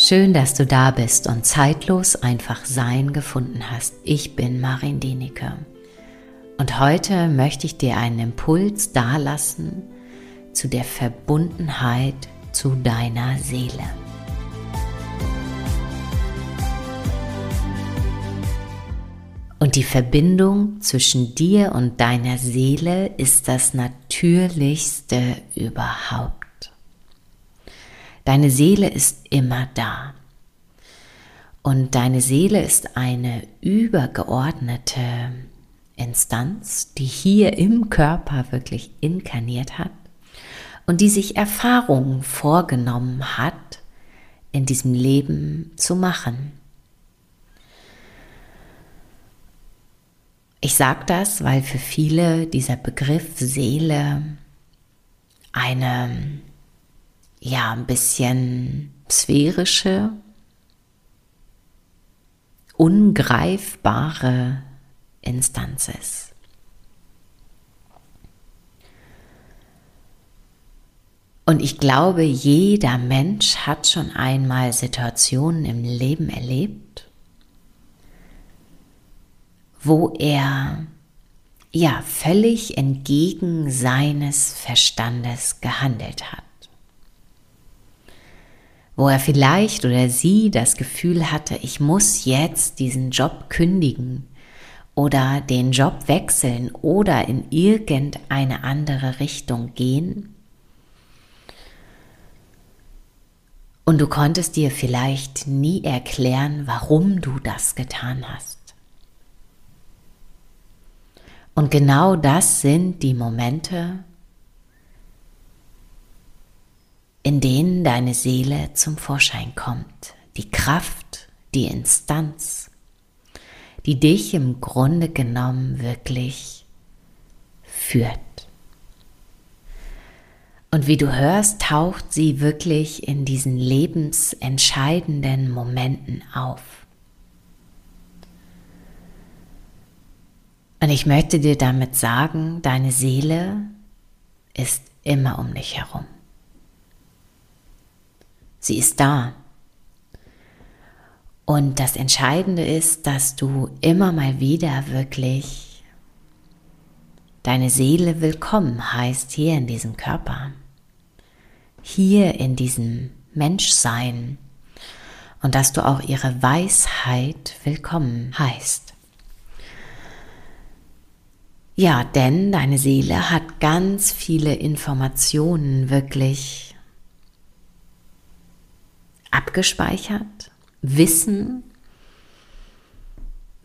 Schön, dass du da bist und zeitlos einfach Sein gefunden hast. Ich bin Marin Denike. Und heute möchte ich dir einen Impuls dalassen zu der Verbundenheit zu deiner Seele. Und die Verbindung zwischen dir und deiner Seele ist das Natürlichste überhaupt. Deine Seele ist immer da. Und deine Seele ist eine übergeordnete Instanz, die hier im Körper wirklich inkarniert hat und die sich Erfahrungen vorgenommen hat, in diesem Leben zu machen. Ich sage das, weil für viele dieser Begriff Seele eine ja ein bisschen sphärische, ungreifbare Instanz ist. Und ich glaube, jeder Mensch hat schon einmal Situationen im Leben erlebt, wo er ja völlig entgegen seines Verstandes gehandelt hat wo er vielleicht oder sie das Gefühl hatte, ich muss jetzt diesen Job kündigen oder den Job wechseln oder in irgendeine andere Richtung gehen. Und du konntest dir vielleicht nie erklären, warum du das getan hast. Und genau das sind die Momente, in denen deine Seele zum Vorschein kommt, die Kraft, die Instanz, die dich im Grunde genommen wirklich führt. Und wie du hörst, taucht sie wirklich in diesen lebensentscheidenden Momenten auf. Und ich möchte dir damit sagen, deine Seele ist immer um dich herum. Sie ist da. Und das Entscheidende ist, dass du immer mal wieder wirklich deine Seele willkommen heißt hier in diesem Körper, hier in diesem Menschsein und dass du auch ihre Weisheit willkommen heißt. Ja, denn deine Seele hat ganz viele Informationen wirklich abgespeichert, Wissen,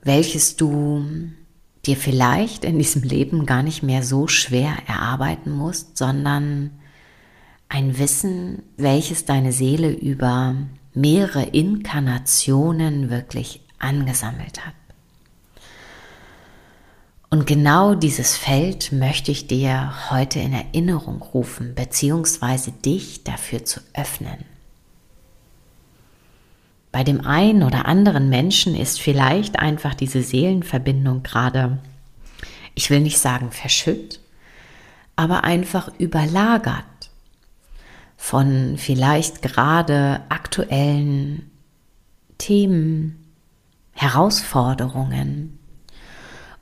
welches du dir vielleicht in diesem Leben gar nicht mehr so schwer erarbeiten musst, sondern ein Wissen, welches deine Seele über mehrere Inkarnationen wirklich angesammelt hat. Und genau dieses Feld möchte ich dir heute in Erinnerung rufen, beziehungsweise dich dafür zu öffnen. Bei dem einen oder anderen Menschen ist vielleicht einfach diese Seelenverbindung gerade, ich will nicht sagen verschütt, aber einfach überlagert von vielleicht gerade aktuellen Themen, Herausforderungen.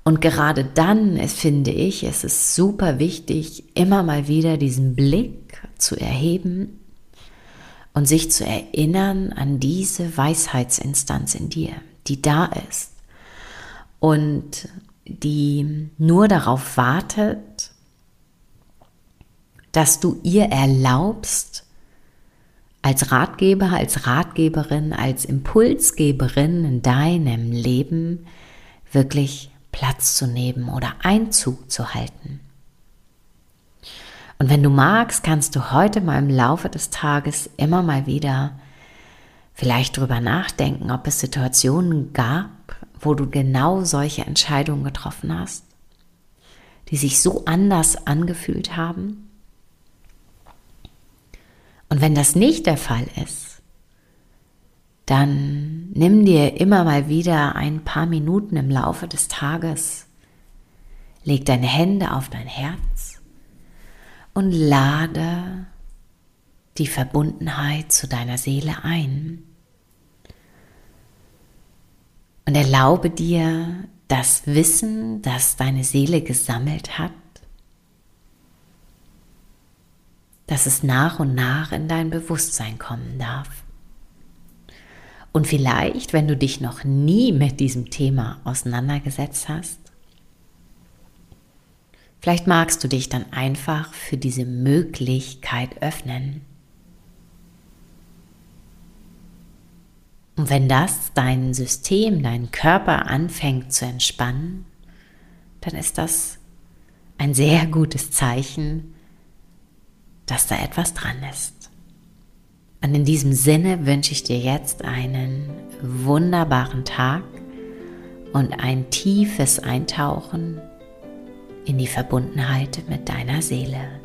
Und gerade dann, es finde ich, es ist super wichtig, immer mal wieder diesen Blick zu erheben und sich zu erinnern an diese Weisheitsinstanz in dir, die da ist und die nur darauf wartet, dass du ihr erlaubst, als Ratgeber, als Ratgeberin, als Impulsgeberin in deinem Leben wirklich Platz zu nehmen oder Einzug zu halten. Und wenn du magst, kannst du heute mal im Laufe des Tages immer mal wieder vielleicht drüber nachdenken, ob es Situationen gab, wo du genau solche Entscheidungen getroffen hast, die sich so anders angefühlt haben. Und wenn das nicht der Fall ist, dann nimm dir immer mal wieder ein paar Minuten im Laufe des Tages, leg deine Hände auf dein Herz und lade die Verbundenheit zu deiner Seele ein. Und erlaube dir das Wissen, das deine Seele gesammelt hat, dass es nach und nach in dein Bewusstsein kommen darf. Und vielleicht, wenn du dich noch nie mit diesem Thema auseinandergesetzt hast, vielleicht magst du dich dann einfach für diese Möglichkeit öffnen. Und wenn das dein System, dein Körper anfängt zu entspannen, dann ist das ein sehr gutes Zeichen, dass da etwas dran ist. Und in diesem Sinne wünsche ich dir jetzt einen wunderbaren Tag und ein tiefes Eintauchen in die Verbundenheit mit deiner Seele.